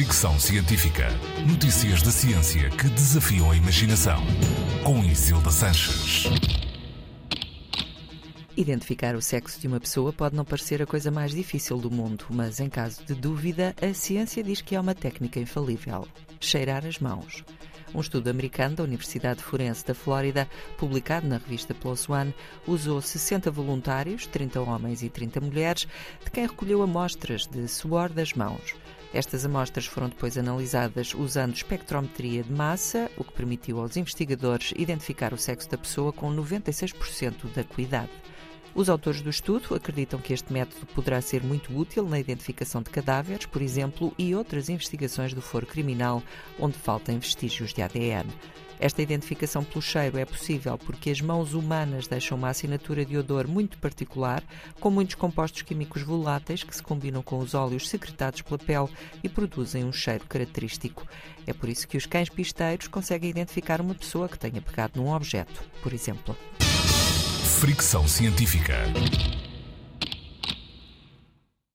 Fricção Científica. Notícias da ciência que desafiam a imaginação. Com Isilda Sanches. Identificar o sexo de uma pessoa pode não parecer a coisa mais difícil do mundo, mas em caso de dúvida, a ciência diz que é uma técnica infalível: cheirar as mãos. Um estudo americano da Universidade Forense da Flórida, publicado na revista PLOS ONE, usou 60 voluntários, 30 homens e 30 mulheres, de quem recolheu amostras de suor das mãos. Estas amostras foram depois analisadas usando espectrometria de massa, o que permitiu aos investigadores identificar o sexo da pessoa com 96% da acuidade. Os autores do estudo acreditam que este método poderá ser muito útil na identificação de cadáveres, por exemplo, e outras investigações do foro criminal onde faltam vestígios de ADN. Esta identificação pelo cheiro é possível porque as mãos humanas deixam uma assinatura de odor muito particular, com muitos compostos químicos voláteis que se combinam com os óleos secretados pela pele e produzem um cheiro característico. É por isso que os cães pisteiros conseguem identificar uma pessoa que tenha pegado num objeto, por exemplo. Fricção Científica.